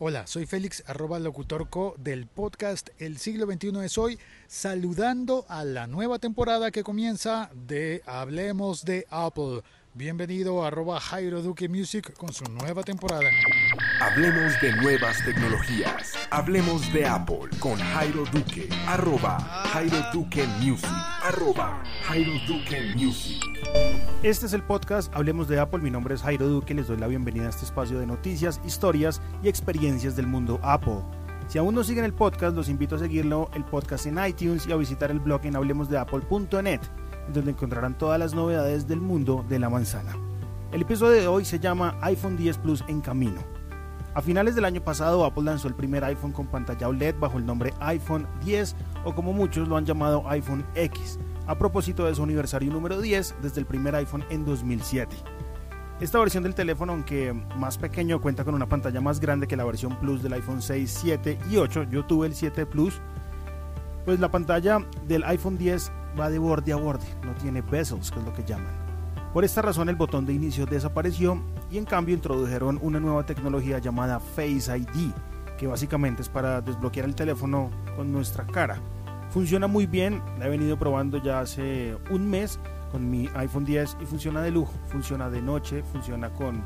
Hola, soy Félix, arroba locutorco del podcast El siglo XXI es hoy, saludando a la nueva temporada que comienza de Hablemos de Apple. Bienvenido arroba Jairo Duque Music con su nueva temporada. Hablemos de nuevas tecnologías. Hablemos de Apple con Jairo Duque. Arroba Jairo Duque Music. Arroba Jairo Duque Music. Este es el podcast Hablemos de Apple. Mi nombre es Jairo Duque. Les doy la bienvenida a este espacio de noticias, historias y experiencias del mundo Apple. Si aún no siguen el podcast, los invito a seguirlo, el podcast en iTunes y a visitar el blog en hablemosdeapple.net donde encontrarán todas las novedades del mundo de la manzana. El episodio de hoy se llama iPhone 10 Plus en camino. A finales del año pasado, Apple lanzó el primer iPhone con pantalla OLED bajo el nombre iPhone 10 o como muchos lo han llamado iPhone X, a propósito de su aniversario número 10 desde el primer iPhone en 2007. Esta versión del teléfono, aunque más pequeño, cuenta con una pantalla más grande que la versión Plus del iPhone 6, 7 y 8. Yo tuve el 7 Plus. Pues la pantalla del iPhone 10 va de borde a borde, no tiene bezels, que es lo que llaman. Por esta razón el botón de inicio desapareció y en cambio introdujeron una nueva tecnología llamada Face ID, que básicamente es para desbloquear el teléfono con nuestra cara. Funciona muy bien, la he venido probando ya hace un mes con mi iPhone 10 y funciona de lujo, funciona de noche, funciona con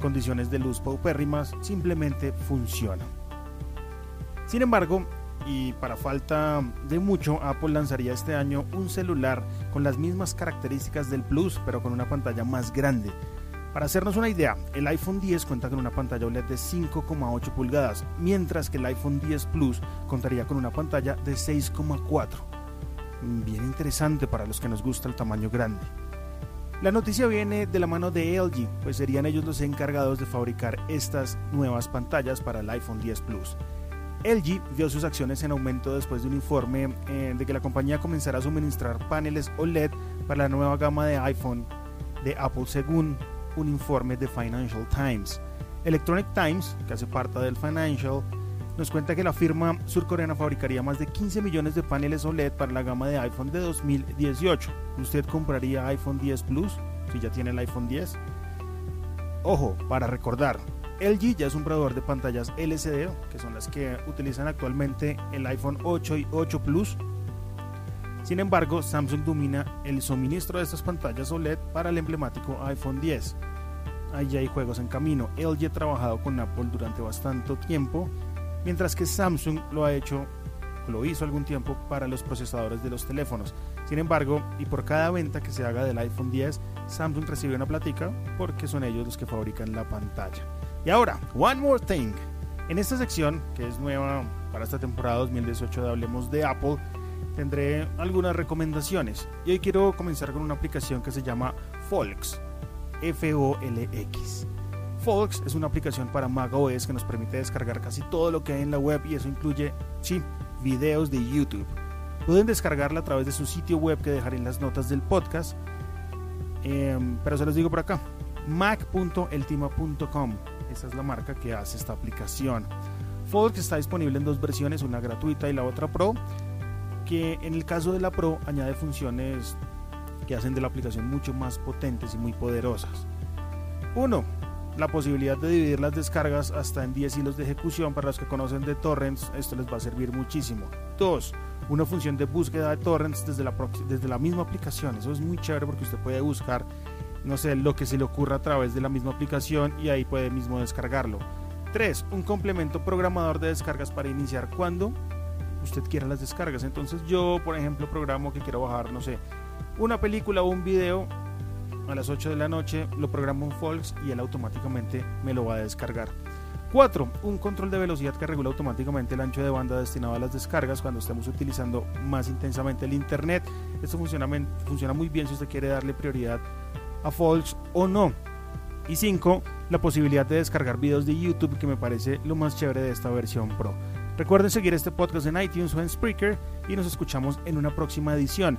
condiciones de luz paupérrimas, simplemente funciona. Sin embargo, y para falta de mucho, Apple lanzaría este año un celular con las mismas características del Plus, pero con una pantalla más grande. Para hacernos una idea, el iPhone 10 cuenta con una pantalla OLED de 5,8 pulgadas, mientras que el iPhone 10 Plus contaría con una pantalla de 6,4. Bien interesante para los que nos gusta el tamaño grande. La noticia viene de la mano de LG, pues serían ellos los encargados de fabricar estas nuevas pantallas para el iPhone 10 Plus. LG vio sus acciones en aumento después de un informe eh, de que la compañía comenzará a suministrar paneles OLED para la nueva gama de iPhone de Apple según un informe de Financial Times. Electronic Times, que hace parte del Financial, nos cuenta que la firma surcoreana fabricaría más de 15 millones de paneles OLED para la gama de iPhone de 2018. ¿Usted compraría iPhone 10 Plus si ya tiene el iPhone 10? Ojo, para recordar, LG ya es un proveedor de pantallas LCD, que son las que utilizan actualmente el iPhone 8 y 8 Plus. Sin embargo, Samsung domina el suministro de estas pantallas OLED para el emblemático iPhone 10. Ahí hay juegos en camino. LG ha trabajado con Apple durante bastante tiempo, mientras que Samsung lo ha hecho, lo hizo algún tiempo para los procesadores de los teléfonos. Sin embargo, y por cada venta que se haga del iPhone 10, Samsung recibe una platica porque son ellos los que fabrican la pantalla. Y ahora, One More Thing. En esta sección, que es nueva para esta temporada 2018 de Hablemos de Apple, tendré algunas recomendaciones. Y hoy quiero comenzar con una aplicación que se llama Folks. F-O-L-X. Folks es una aplicación para macOS que nos permite descargar casi todo lo que hay en la web y eso incluye, sí, videos de YouTube. Pueden descargarla a través de su sitio web que dejaré en las notas del podcast. Em, pero se los digo por acá, mac.eltima.com. Esa es la marca que hace esta aplicación. Folks está disponible en dos versiones, una gratuita y la otra Pro, que en el caso de la Pro añade funciones que hacen de la aplicación mucho más potentes y muy poderosas. 1. La posibilidad de dividir las descargas hasta en 10 hilos de ejecución para los que conocen de torrents, esto les va a servir muchísimo. 2. Una función de búsqueda de torrents desde la, desde la misma aplicación, eso es muy chévere porque usted puede buscar no sé, lo que se le ocurra a través de la misma aplicación y ahí puede mismo descargarlo. 3. Un complemento programador de descargas para iniciar cuando usted quiera las descargas. Entonces yo, por ejemplo, programo que quiero bajar, no sé, una película o un video a las 8 de la noche, lo programo en Folks y él automáticamente me lo va a descargar. 4. Un control de velocidad que regula automáticamente el ancho de banda destinado a las descargas cuando estemos utilizando más intensamente el Internet. Esto funciona, funciona muy bien si usted quiere darle prioridad a Folks o no. Y 5. La posibilidad de descargar videos de YouTube que me parece lo más chévere de esta versión Pro. Recuerden seguir este podcast en iTunes o en Spreaker y nos escuchamos en una próxima edición.